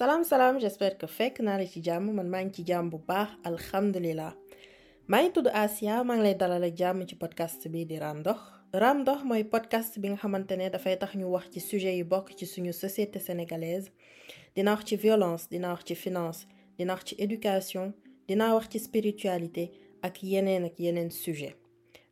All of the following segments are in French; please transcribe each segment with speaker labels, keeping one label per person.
Speaker 1: salaam salaam j'espère que fekk naa la ci jàmm. Man maa ngi ci jàmm bu baax alhamdulilah maa ngi tudd Asia maa ngi lay dalal ak jàmm ci podcast bi di Raam Ndox podcast bi nga xamante ne dafay tax ñu wax ci sujet yu bokk ci suñu société sénégalaise. Dina wax ci violence dina wax ci finance dina wax ci éducation dina wax ci spiritualité ak yeneen ak yeneen sujet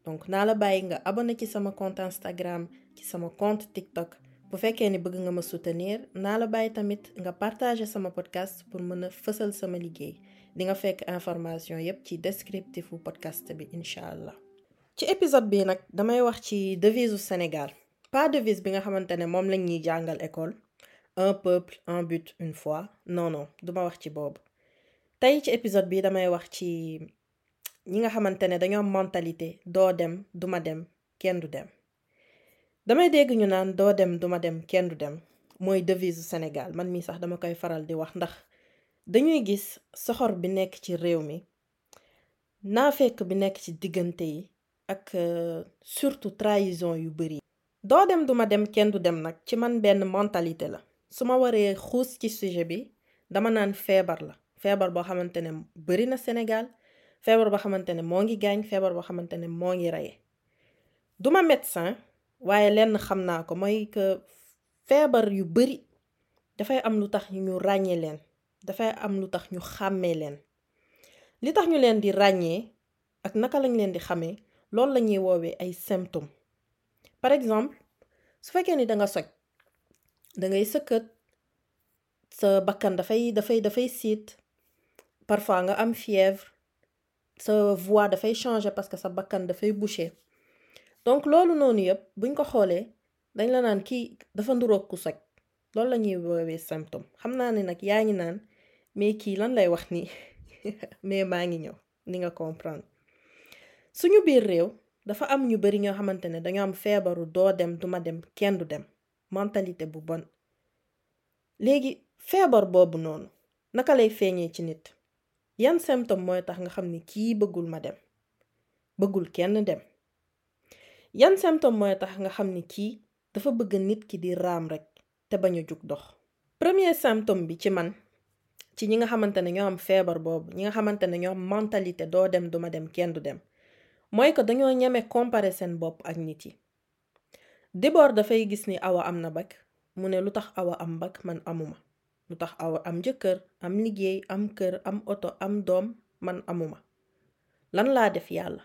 Speaker 1: donc naa la bàyyi nga abonné ci sama compte Instagram ci sama compte TikTok bu fekkee ni bëgg nga ma soutenir naa la bàyyi tamit nga partager sama podcast pour mën a fësal sama liggéey. Di nga fekk information yépp ci descriptif bu podcast bi incha allah. ci épisode bi nag damay wax ci devise u Sénégal. Pas devise bi nga xamante ne moom lañ ñuy jàngal école. Un peuple un but une foi. Non non duma wax ci boobu. Tey ci épisode bi damay wax ci ñi nga xamante ne dañoo mentalité doo dem duma dem kenn du dem. Damay dégg ñu naan doo dem duma dem kenn du dem. Mooy devise Sénégal. Man mii sax dama koy faral di wax ndax dañuy gis soxor bi nekk ci réew mi naafekk bi nekk ci diggante yi ak surtout trahison yu bari. Doo dem duma dem kenn du dem nag. Ci man benn mentalité la. Su ma waree xuus ci sujet bi dama naan feebar la. Feebar boo xamante ne bari na Sénégal. Feebar boo xamante ne moo ngi gaañ. Feebar boo xamante ne moo ngi reye duma médecin waaye lenn xam naa ko mooy que feebar yu bari dafay am lu tax ñu ràññee leen dafay am lu tax ñu xàmmee leen. Li tax ñu leen di ràññee ak naka lañ leen di xamee loolu la ñuy woowee ay symptômes. Par exemple su fekkee ni danga soj dangay sëkkët sa bakkan dafay dafay dafay siit parfois nga am fièvre sa voix dafay changer parce que sa bakkan dafay boucher donc loolu noonu yëpp buñ ko xoolee dañ la naan kii dafa nduroog ku soj. Loolu la ñuy woowee symptôme. Xam naa ne nag yaa ngi naan mais kii lan lay wax nii? Mais maa ngi ñëw ni nga comprendre. Suñu biir réew dafa am ñu bari ñoo xamante ne dañoo am feebaru doo dem duma dem kenn du dem. Mentalité bu bon. Léegi feebar boobu noonu naka lay feeñee ci nit? Yan symptôme mooy tax nga xam ni kii bëggul ma dem bëggul kenn dem yan symptôme mooy tax nga xam ni kii dafa bëgg nit ki di raam rek te bañ a jug dox. Premier symptôme bi ci man ci ñi nga xamante ne ñoo am feebar boobu ñi nga xamante ne ñoo am mentalité doo dem duma dem kenn du dem mooy que dañoo ñeme comparer seen bopp ak nit yi. D'abord dafay gis ni awa am na bac mu ne lu tax awa am bac man amuma lu tax awa am jëkkër am liggéey am kër am oto am doom man amuma lan laa def yàlla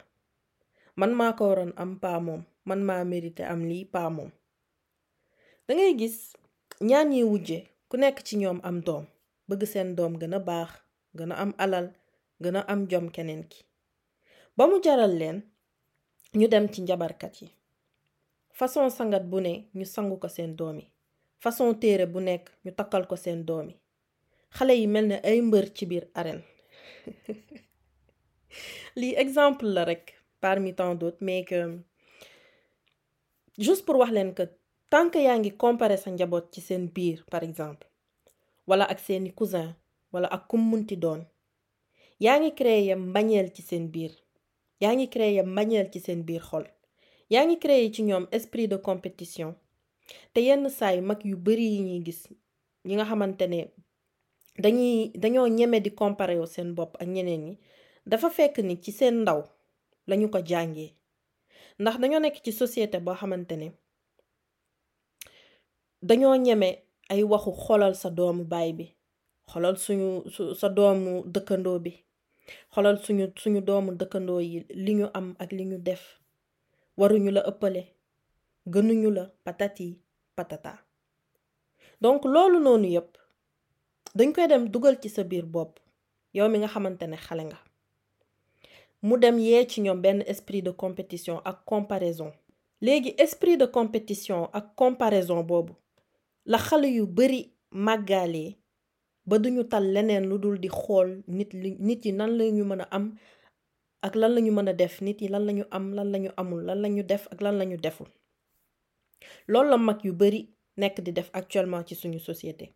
Speaker 1: man maa ko waroon am paa moom. Man maa mérité am lii paa moom. Dangay gis ñaan yi wujje ku nekk ci ñoom am doom bëgg seen doom gën a baax gën a am alal gën a am jom keneen ki. Ba mu jaral leen ñu dem ci njabarkat yi. Façon sangat bu ne ñu sangu ko seen doom yi. Façon téere bu nekk ñu takkal ko seen doom yi. Xale yi mel ne ay mbër ci biir arène. Lii exemple la rek parmi tant d'autres mais que juste pour wax leen que tant que yaa ngi sa njaboot ci seen biir par exemple wala ak seeni cousin wala ak kum munti doon yaa ngi créer mbañeel ci seen biir yaa ngi créer mbañeel ci seen biir xol yaa créer ci ñoom esprit de compétition. Te yenn saay mag yu bari yi ñuy gis ñi nga xamante dañuy dañoo di comparer wu seen bopp ak ñeneen ñi dafa fekk ni ci seen ndaw lañu ko jàngee. Ndax dañoo nekk ci société boo xamante ne dañoo ñeme ay waxu xolal sa doomu baay bi xolal suñu sa doomu dëkkandoo bi xolal suñu suñu doomu dëkkandoo yi li ñu am ak li ñu def. Waruñu la ëppale gënuñu la patati patata. Donc loolu noonu yépp dañ koy dem dugal ci sa biir bopp yow mi nga xamante ne xale nga mu dem yee ci esprit de compétition ak comparaison. Léegi esprit de compétition ak comparaison boobu la xale yu bari màggaalee ba duñu di xool nit li nit yi a am ak lan lañu mën a am lan amul lan def ak lan deful. Loolu la actuellement ci suñu société.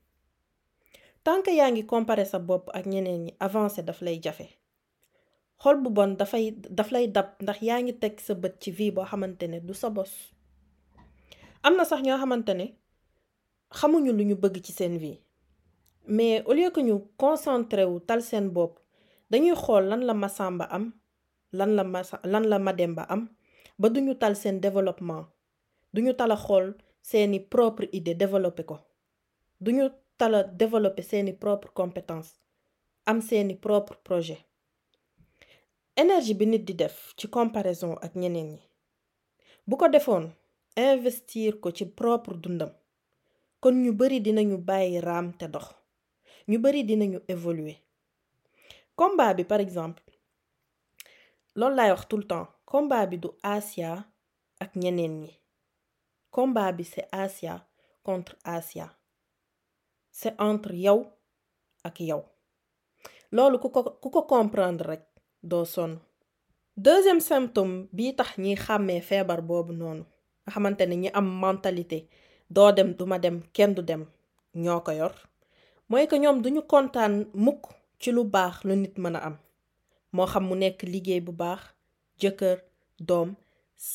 Speaker 1: Tant que comparer sa bopp ak ñeneen ñi xol bu bon dafay daf lay dab ndax yaa ngi teg sa bët ci vie boo xamante ne du sa bos. Am na sax ñoo xamante ne xamuñu lu ñu bëgg ci seen vie mais au lieu que ñu concentré wu tal seen bopp dañuy xool lan la Masamba am lan la Masa lan la Mademba am ba duñu tal seen développement duñu tala xool seeni propre idée développé ko duñu tala développé seeni propre compétence am seeni propre projet énergie bi nit di def ci comparaison ak ñeneen ñi. Bu ko defoon investir ko ci propre dundam. Kon ñu bari dinañu bàyyi raam te dox. Ñu bari dinañu évoluer. Combat bi par exemple loolu laay wax tout le temps combat bi du Asia ak ñeneen ñi. Combat bi c'est Asia contre Asia. C'est entre yow ak yow. Loolu ku ko ku ko comprendre rek doo sonn. Deuxième symptôme bii tax ñiy xàmmee feebar boobu noonu nga xamante ne ñi am mentalité doo dem duma dem kenn du dem ñoo ko yor mooy que ñoom duñu kontaan mukk ci lu baax lu nit mën a am. Moo xam mu nekk liggéey bu baax jëkkër doom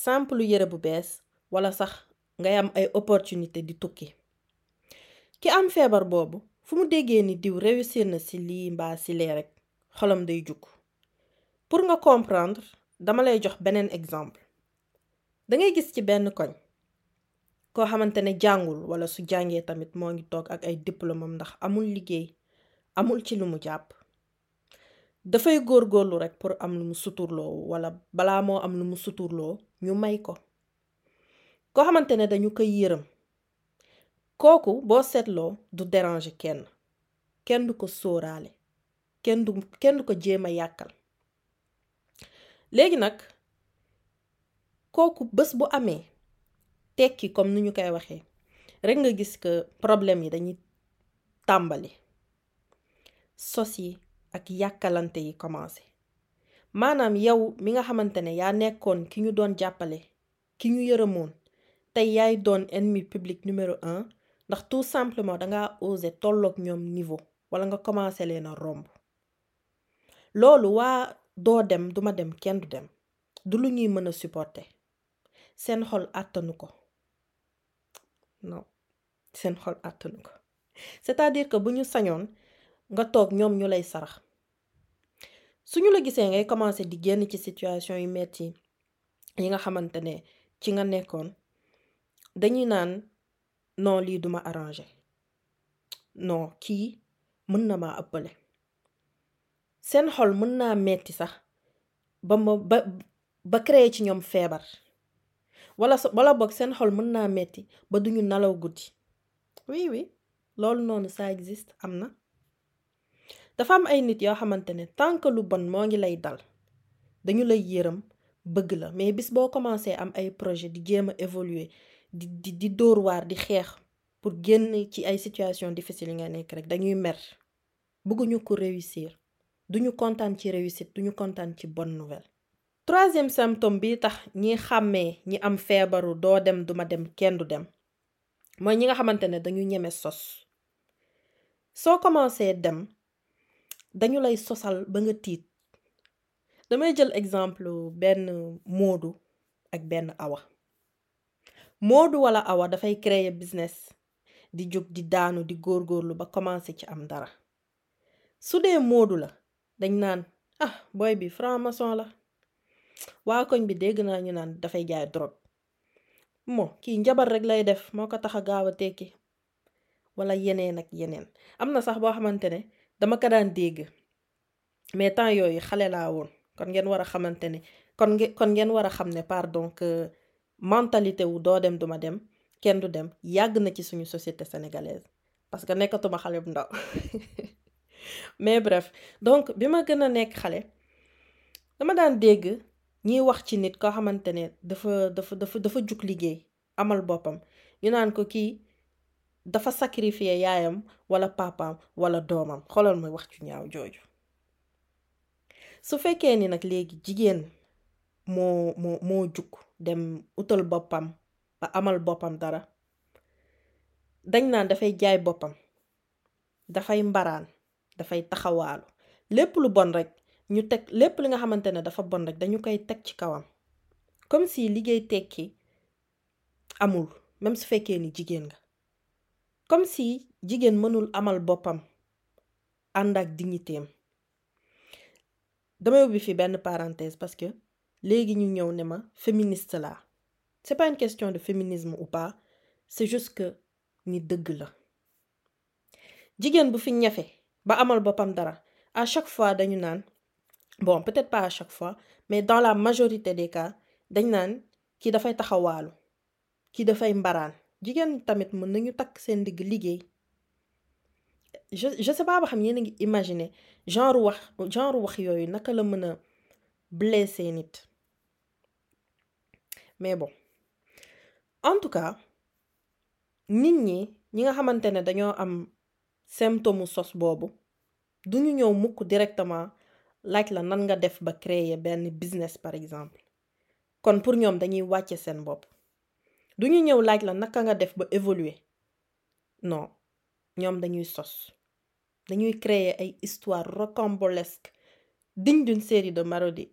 Speaker 1: simple yëre bu bees wala sax ngay am ay opportunité di tukki. Ki am feebar boobu fu mu déggee ni diw réussir na ci lii mbaa ci lee rek xolam day jug. Pur nga komprender, dama la e djox benen ekzanplu. Da nga e gis qi ben konj, ko xamantene jàngul wala su jàngee tamit moo ngi toog ak ay diplômam ndax amul liggéey amul ci lu mu jàpp dafay góorgóorlu rek pour am lu mu suturloo wala balaa moo am lu mu suturloo ñu may ko. Koo xamante ne dañu koy yërëm kooku boo seetloo du déranger kenn. Kenn du ko sóoraale kenn du kenn du ko jéema yàkkal. Léegi nag kooku bés bu amee tekki comme ñu koy que problème yi dañuy tàmbali. Sos yi ak yàkkalante yi commencé. Maanaam yow mi nga xamante ne yaa nekkoon ki ñu doon jàppale ki ñu yërëmoon tey yaay doon ennemi public numéro un ndax tout simplement niveau wala nga doo dem duma dem kenn du dem. Du lu ñuy mën a supporter. Seen xol àttanu ko. Non seen xol àttanu ko. C'est-à-dire que bu ñu sañoon nga toog ñoom ñu lay sarax. Suñu la gisee ngay commencer di génn ci situation yu metti yi nga xamante ne ci nga nekkoon dañuy naan non lii duma arranger. Non kii mën na maa ëppale seen xol mën naa metti sax ba ma ba ba créer ci ñoom feebar. Wala wala boog seen xol mën naa metti ba duñu nalaw guddi. Oui oui loolu noonu ça existe am na. Dafa am ay nit yoo xamante ne tant que lu bon moo ngi lay dal dañu lay yërëm bëgg la mais bis boo commencé am ay projet di jéem a évoluer di di di dóor di xeex pour génn ci ay situation difficile yi nga nekk rek dañuy mer bëgguñu ko réussir. Duñu kontaan ci réussite duñu kontaan ci bonne nouvelle. Troisième symptôme bi tax ñi xàmmee ñi am feebaru doo dem duma dem kenn du dem mooy ñi nga xamante ne dañu ñeme sos. Soo commencé dem dañu lay sosal ba nga tiit. Damay jël exemple benn moodu ak benn awa. Moodu wala awa dafay créer business di jóg di daanu di góorgóorlu ba commencé ci am dara. Su la dañ naan ah boy bi franc-maçon la waa koñ bi dégg naa ñu naan dafay jaay drogue moo kii njabar rek lay def moo ko tax a gaaw a tekki wala yeneen ak yeneen am na sax boo xamante ne dama ko daan dégg mais temps yooyu xale laa woon kon ngeen war a xamante ne kon ngeen kon ngeen war a xam ne pardon que mentalité wu doo dem duma dem kenn du dem yàgg na ci suñu société sénégalaise parce que nekkatuma xale bu ndaw mais bref donc bi ma gën a nekk xale dama daan dégg ñiy wax ci nit koo xamante ne dafa dafa dafa dafa jug liggéey amal boppam. Ñu naan ko kii dafa sacrifier yaayam wala papaam wala doomam. Xoolal ma wax ju ñaaw jooju. Su fekkee ni nag léegi jigéen moo moo moo jug dem utal boppam ba amal boppam dara dañ naan dafay jaay boppam dafay mbaraan. Dafay taxawaalu. Lépp lu bon rek ñu teg lépp li nga xamante ne dafa bon rek dañu koy teg ci kawam. Comme si liggéey tekki amul même su fekkee ni jigéen nga. Comme si jigéen mënul amal boppam ànd ak dignitéem damay ubbi fi benn parenthèse parce que léegi ñu ñëw ne ma féministe laa. C'est pas une question de féminisme ou pas c'est juste que ni dëgg la. Jigéen bu fi ñafe ba amal boppam dara. À chaque fois dañu naan bon peut-être pas à chaque fois mais dans la majorité des cas dañ naan kii dafay taxawaalu kii dafay mbaraan. Jigéen tamit mën nañu takk seen digg liggéey. Je je sais pas ba xam yéen ngi imaginer genre wax genre wax yooyu naka la mën a blesser nit. Mais bon. En tout cas nit ñi ñi nga xamante ne dañoo am symptôme sos boobu duñu ñëw mukk directement laaj la nan nga def ba créer benn business par exemple. Kon pour ñoom dañuy wàcce seen bopp. Duñu ñëw laaj la naka nga def ba évoluer. Non ñoom dañuy sos. Dañuy créer ay histoire rocambolesque digne d'une série de Marodi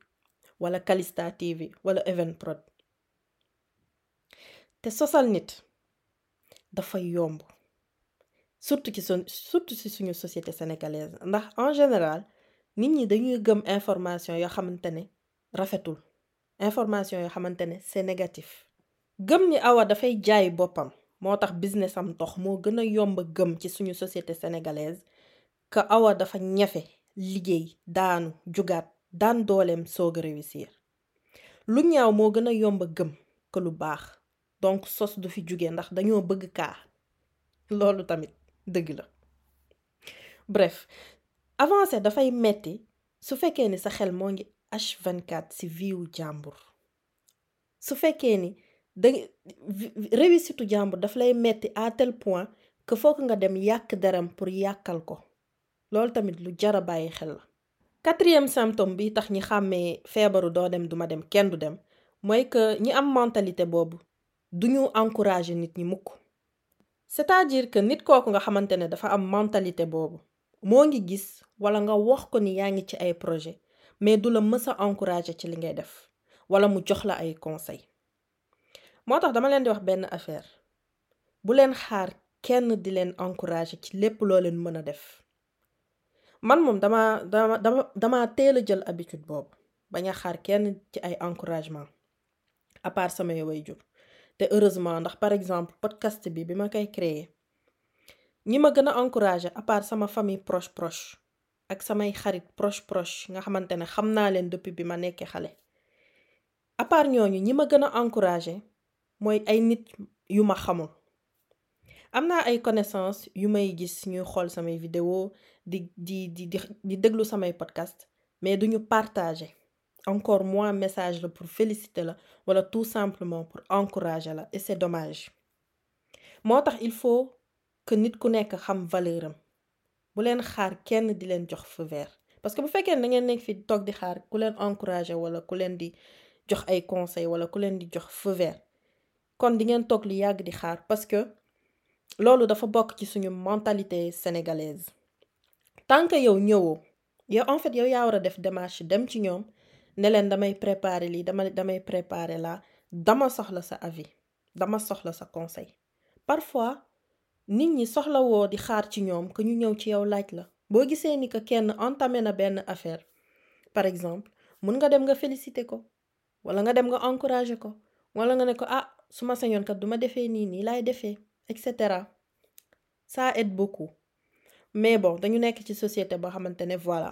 Speaker 1: wala Calista TV wala Evenprod te sosal nit dafay yomb surtout ci sun surtout ci suñu société sénégalaise. Ndax en général nit ñi dañuy gëm information yoo xamante ne rafetul. Information yoo xamante ne c'est négatif. Gëm ni awa dafay jaay boppam. Moo tax business am dox. Moo gën a yomb gëm ci suñu société sénégalaise que awa dafa ñafe liggéey daanu jugaat daan dooleem soog a réussir. Lu ñaaw moo gën a yomb gëm que lu baax. Donc sos du fi jóge ndax dañoo bëgg kaa. Loolu tamit. Dëgg la bref avancer dafay metti su fekkee ni sa xel moo ngi H24 ci viwu jàmbur. Su fekkee ni da réussitu jàmbur daf lay metti à tel point que foog nga dem yàq deram pour yàqal ko. Loolu tamit lu jara bàyyi xel la. Quatrième symptôme bi tax ñi xàmmee feebaru doo dem duma dem kenn du dem mooy que ñi am mentalité boobu duñu encourager nit ñi mukk c'est-à-dire que nit kooku nga dafa am mentalité boobu. Moo ngi gis wala nga wax ko ni yaa ngi ci ay projet mais du la mës a ci li ngay def wala mu jox la ay conseil moo tax dama leen di wax affaire. Bu leen xaar kenn di leen ci lépp loo a def. Man moom dama dama dama dama teel a habitude boobu bañ a xaar kenn encouragement à part te heureusement ndax par exemple podcast bi bi ma koy créer ñi ma gën a encourager à part sama famille proche proche ak samay xarit proche proche nga xamante ne xam naa leen depuis bi ma nekkee xale à part ñooñu ñi ma gën a encourager mooy ay nit yu ma xamul. Am naa ay connaissance yu may gis ñuy xool samay vidéo di di di di déglu samay podcast mais duñu partager encore moins message pour féliciter la tout simplement pour encourager et c'est dommage. Il faut que nit ku xam bu xaar kenn feu vert. Parce que bu fekkee da ngeen fi di encourager wala ku di jox conseil wala ku parce que loolu dafa bokk ci suñu mentalité sénégalaise. Tant que yow ñëwoo yow en fait yow a def ne leen damay préparer lii dama damay préparer la dama soxla sa avis dama soxla sa conseil. Parfois nit ñi soxlawoo di xaar ci ñoom que ñu ñëw ci yow laaj la. Boo gisee ni que kenn entamé na benn affaire par exemple mun nga dem nga féliciter ko wala nga dem nga encourager ko wala nga ne ko ah su ma sañoon kat duma defee nii nii laay defee et cetera. Ça aide beaucoup. Mais bon dañu nekk ci société boo xamante ne voilà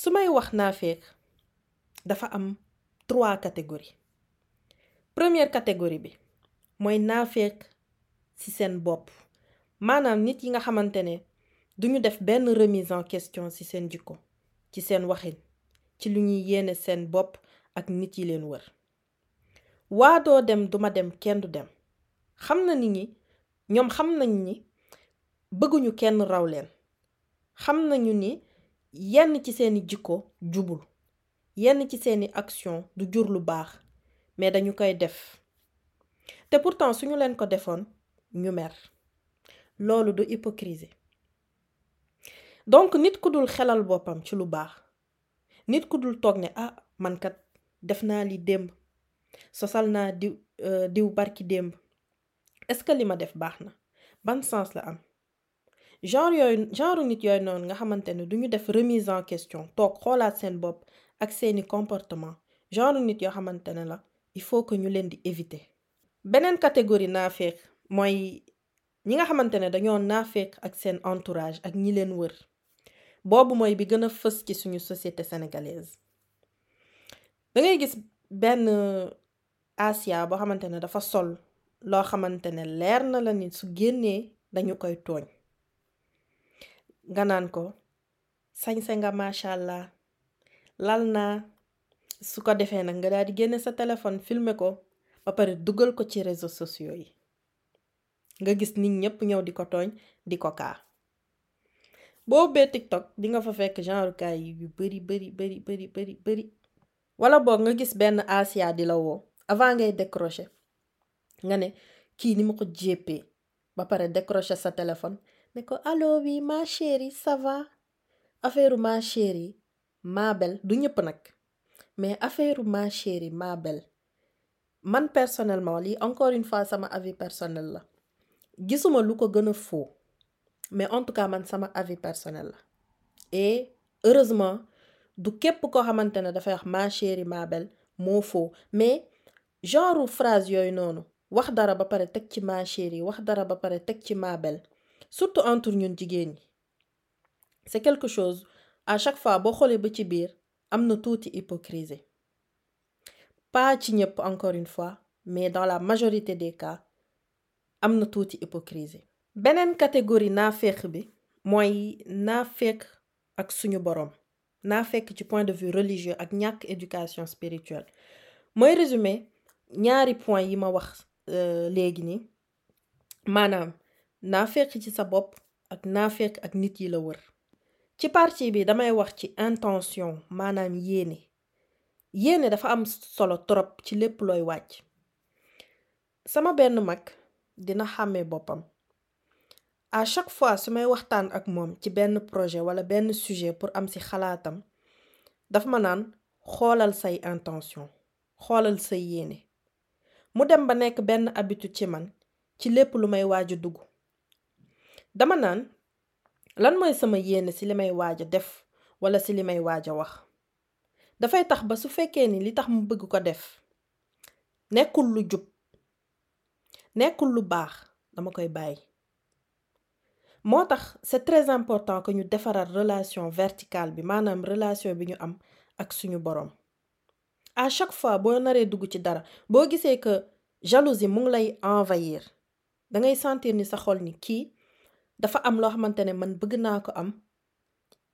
Speaker 1: su may wax naa dafa am trois catégories. Première catégorie bi mooy naa fekk ci seen bopp. Maanaam nit yi nga xamante ne duñu def benn remise en question ci seen jikko ci seen waxin ci lu ñuy yéene seen bopp ak nit yi leen wër. Waa doo dem duma dem kenn du dem. Xam na nit ñi ñoom xam nañ ni bëgguñu kenn raw leen. Xam nañu ni yenn ci seeni jikko jubul yenn ci seeni action du jur lu baax mais dañu koy def. Te pourtant suñu leen ko defoon ñu mer. Loolu du hypocrisie. Donc nit ku dul xelal boppam ci lu baax nit ku dul toog ne ah man kat def naa li démb sosal naa diw diw barki démb. Est-ce que li ma def baax na? Ban sens la am? Genre yooyu genre nit yooyu noonu nga xamante ne duñu def remise en question toog xoolaat seen bopp ak seeni comportement. Genre nit yoo xamante ne la il faut que ñu leen di éviter. Beneen catégorie naafeq mooy ñi nga xamante ne dañoo naafeq ak seen entourage ak ñi leen wër. Boobu mooy bi gën a fës ci suñu société sénégalaise. Dangay gis benn Asia boo xamante ne dafa sol loo xamante ne leer na la ni su génnee dañu koy tooñ. Nga naan ko sañse nga macha allah. Lal naa su ko defee nag nga daal di génne sa téléphone filmer ko ba pare dugal ko ci réseaux sociaux yi. Nga gis nit ñépp ñëw di ko tooñ di ko kaa. Boo ubbee TikTok di nga fa fekk genre kaay yu bari bari bari bari bari bari. Wala boog nga gis benn Asia di la woo avant ngay décrocher nga ne kii ni ma ko jéppee ba pare décrocher sa téléphone ne ko allo ma chérie ça va? Affaire ma chérie ma belle du ñëpp mais affaire ma chérie ma belle man personnellement lii encore une fois sama avis personnel la. Gisuma lu ko gën a faux mais en tout cas man sama avis personnel et heureusement du képp koo xamante ne ma chérie ma belle moo faux. Mais genre phrase yooyu noonu wax dara ba pare teg ci ma chérie wax dara ba ci ma belle surtout entre ñun jigéen c'est quelque chose à chaque fois boo xoolee ba ci biir am na tuuti hypocrisie. Pas ci encore une fois mais dans la majorité des cas am na tuuti hypocrisie. Beneen catégorie naafeq bi mooy naafeq ak suñu boroom. Naafeq ci point de vue religieux ak ñàkk éducation spirituelle. Mooy résumé ñaari point yi ma wax léegi nii. Maanaam naafeq ci sa bopp ak naafeq ak nit yi la wër. Ci partie bi damay wax ci intention maanaam yéene. Yéene dafa am solo trop ci lépp looy wàcc. Sama benn mag dina xàmmee boppam. À chaque fois su may waxtaan ak moom ci benn projet wala benn sujet pour am ci xalaatam daf ma naan xoolal say intention xoolal say yéene. Mu dem ba nekk benn habitude ci man ci lépp lu may waaj dugg. Dama naan lan mooy sama yéene ci li may waaj a def wala ci li may waaj a wax? Dafay tax ba su fekkee ni li tax mu bëgg ko def nekkul lu jub nekkul lu baax c'est très important que ñu defaraat relation verticale bi maanaam relation bi ñu am ak suñu boroom. À chaque fois boo naree dugg ci dara boo gisee que jalousie mu ngi lay envahir sentir ni ni dafa am loo xamante ne man bëgg naa ko am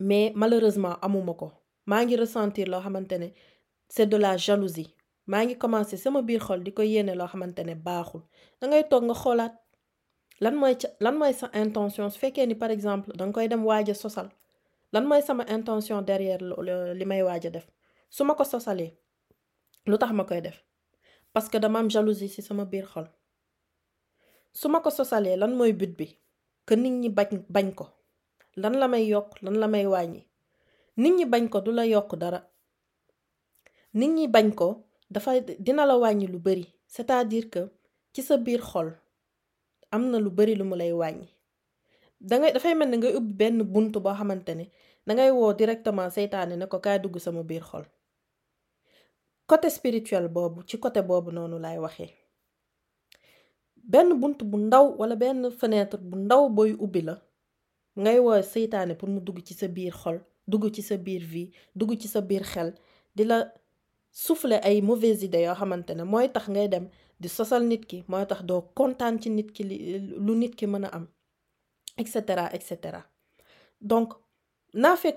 Speaker 1: mais malheureusement amuma ko. Maa ngi ressentir loo xamante ne c'est de la jalousie. Maa ngi commencer sama biir xol di ko yéene loo xamante ne baaxul. Dangay toog nga xoolaat lan mooy ca lan mooy sa intention su fekkee ni par exemple danga koy dem waaj a sosal lan mooy sama intention derrière li may waaj a def? Su ma ko sosalee lu tax ma koy def? Parce que dama am jalousie ci sama biir xol. Su ma ko sosalee lan mooy but bi? Que nit ñi bañ bañ ko. Lan la may yokk lan la may wàññi. Nit ñi bañ ko du la dara. Nit ñi bañ ko dafa dina la wàññi lu bari. C'est-à-dire que ci sa biir xol am na lu bari lu mu lay wàññi. Dangay dafay mel ni ngay ubbi benn bunt boo xamante ne dangay woo directement seytaane ne ko kaay dugg sama biir xol. Côté spirituel boobu ci côté boobu noonu waxee benn bunt bu ndaw wala benn fenêtre bu ndaw booy ubbi la ngay woo seytaane pour mu dugg ci sa biir xol dugg ci sa biir vie dugg ci sa biir xel di la ay mauvaises idées yoo xamante ne mooy tax ngay dem di sosal nit ki mooy tax doo kontaan ci nit ki lu nit a am et cetera et cetera. Donc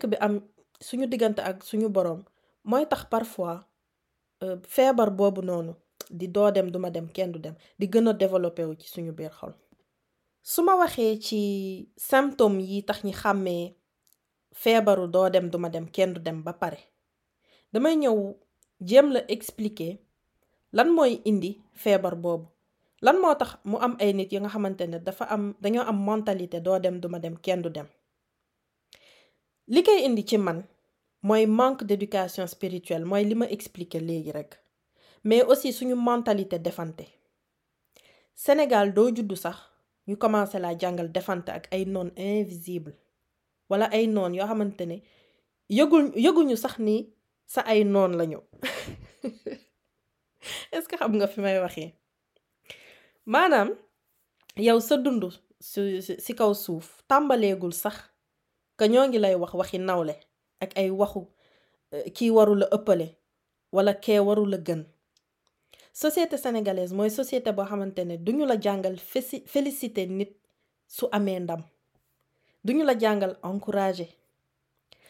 Speaker 1: bi boroom mooy tax parfois di doo dem duma dem kenn du dem di gën a développé wu ci suñu biir xol. Su ma waxee ci symptômes yi tax ñi xàmmee feebaru doo dem duma dem kenn du dem ba pare damay ñëw jéem la expliquer lan mooy indi feebar boobu. Lan moo tax mu am ay nit yi nga xamante ne dafa am dañoo am mentalité doo dem duma dem kenn du dem. Li koy indi ci man mooy manque d'éducation spirituelle mooy li ma expliquer léegi mais aussi suñu mentalité defante. Sénégal doo juddu sax ñu commencé laa jàngal defante ak ay invisible wala ay noon yoo xamante ne yëgul yëguñu sax ni sa ay noon lañu. Est-ce que xam nga fi may waxee? Maanaam yow sa dund si kaw suuf tàmbaleegul sax que ñoo ngi lay wax waxi nawle ak ay waxu kii waru la ëppale wala kee waru la société sénégalaise mooy société boo xamante duñu la jàngal félicité nit su amee ndam. Duñu la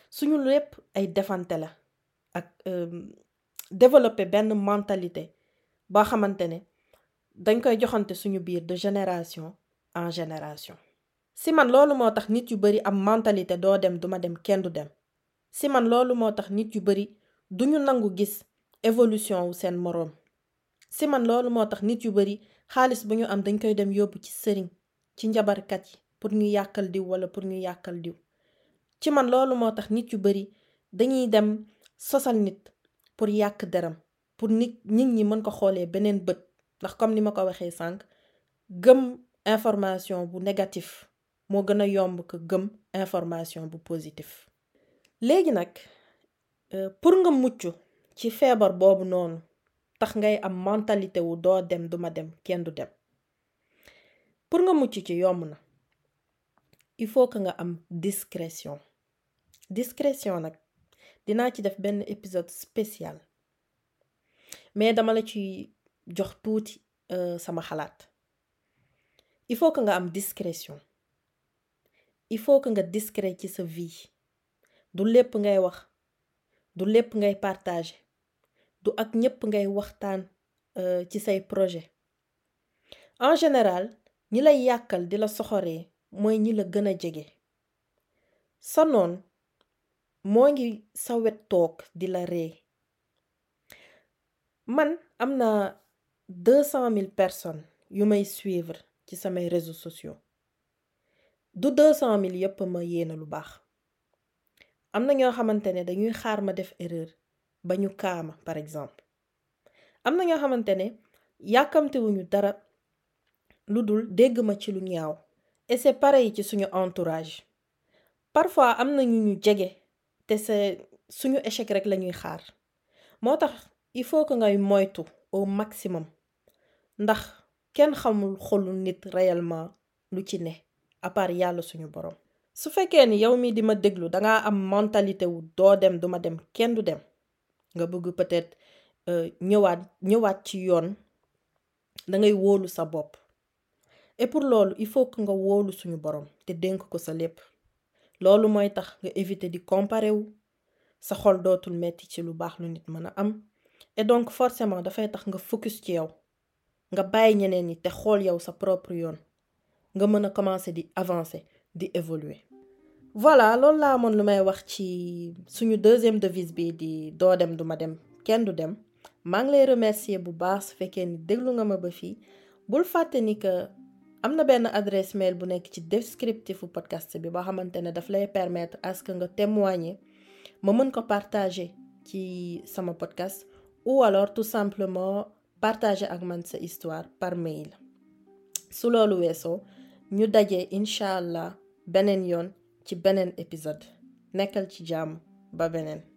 Speaker 1: suñu ay la ak développer benn mentalité boo xamante dañ koy joxante suñu biir de génération en génération. Si man loolu moo tax nit yu bari mentalité doo dem duma dem kenn dem. Si man loolu moo tax nit yu bari duñu nangu évolution wu seen si man loolu moo tax nit yu bari xaalis bu ñu am dañ koy dem yóbbu ci sëriñ ci njabarkat yi pour ñu yàkkal diw wala pour ñu yàkkal diw. Ci man loolu moo tax nit yu bari dañuy dem sosal nit pour yàq deram pour nit nit ñi mën ko xoolee beneen bët. Ndax comme ni ma ko waxee sànq gëm information bu négatif moo gën a yomb ko gëm information bu positif. Léegi nag pour nga mucc ci feebar boobu noonu tax ngay am mentalité wu doo dem duma dem kenn pour nga mucc ci yomb il faut que nga am discrétion. Discrétion nag dinaa ci def benn épisode spécial. Mais dama la ci jox tuuti sama xalaat. Il faut que nga am discrétion. Il faut que nga discret ci sa vie. Du lépp ngay wax du lépp ngay partager du ak ñépp ngay ci say en général ñi lay yàkkal di la soxoree mooy ñi la gën a jege. Sa noon moo ngi sa wet la ree. Man am na deux cent mille personnes yu may suivre ci samay réseaux sociaux. Du deux cent mille ma yéena lu baax. Am na ñoo xamante ne ba ñu kaama par exemple. Am na ñoo xamante ne yàkkamtewuñu dara lu dul dégg ma ci lu ñaaw et c'est pareil ci suñu entourage. Parfois am na ñu ñu jege te c'est suñu échec rek lañuy xaar. Moo tax il faut que ngay moytu au maximum ndax kenn xamul xolu nit réellement lu ci ne à yàlla suñu borom. su fekkee ni yow mii di ma déglu dangaa am mentalité wu doo dem duma dem kenn du dem. Nga bëgg peut-être ñëwaat ñëwaat ci yoon dangay wóolu sa et pour loolu il faut que nga wóolu suñu borom te dénk ko sa lépp. Loolu mooy tax nga éviter di comparer wu. Sa xol dootul metti ci lu baax lu nit mën a am. Et donc forcément dafay tax nga focus ci yow. Nga bàyyi ñeneen ñi te xool yow sa propre yoon. Nga mën a commencer di avancer di évoluer voilà loolu laa amoon lu wax ci suñu deuxième devise bi di doo dem duma dem kenn du dem. Maa ngi lay remercier bu baax su fekkee ni déglu nga ma ba fii. Bul fàtte ni que am na benn adresse mail bu nekk ci descriptifu podcast bi boo xamante ne daf lay permettre à ce que nga témoigner ma mën ko partager ci sama podcast ou alors tout simplement partager ak man sa histoire par mail. Su loolu weesoo ñu daje incha beneen yoon ci beneen épisode. Nekkal ci jàmm. Ba beneen.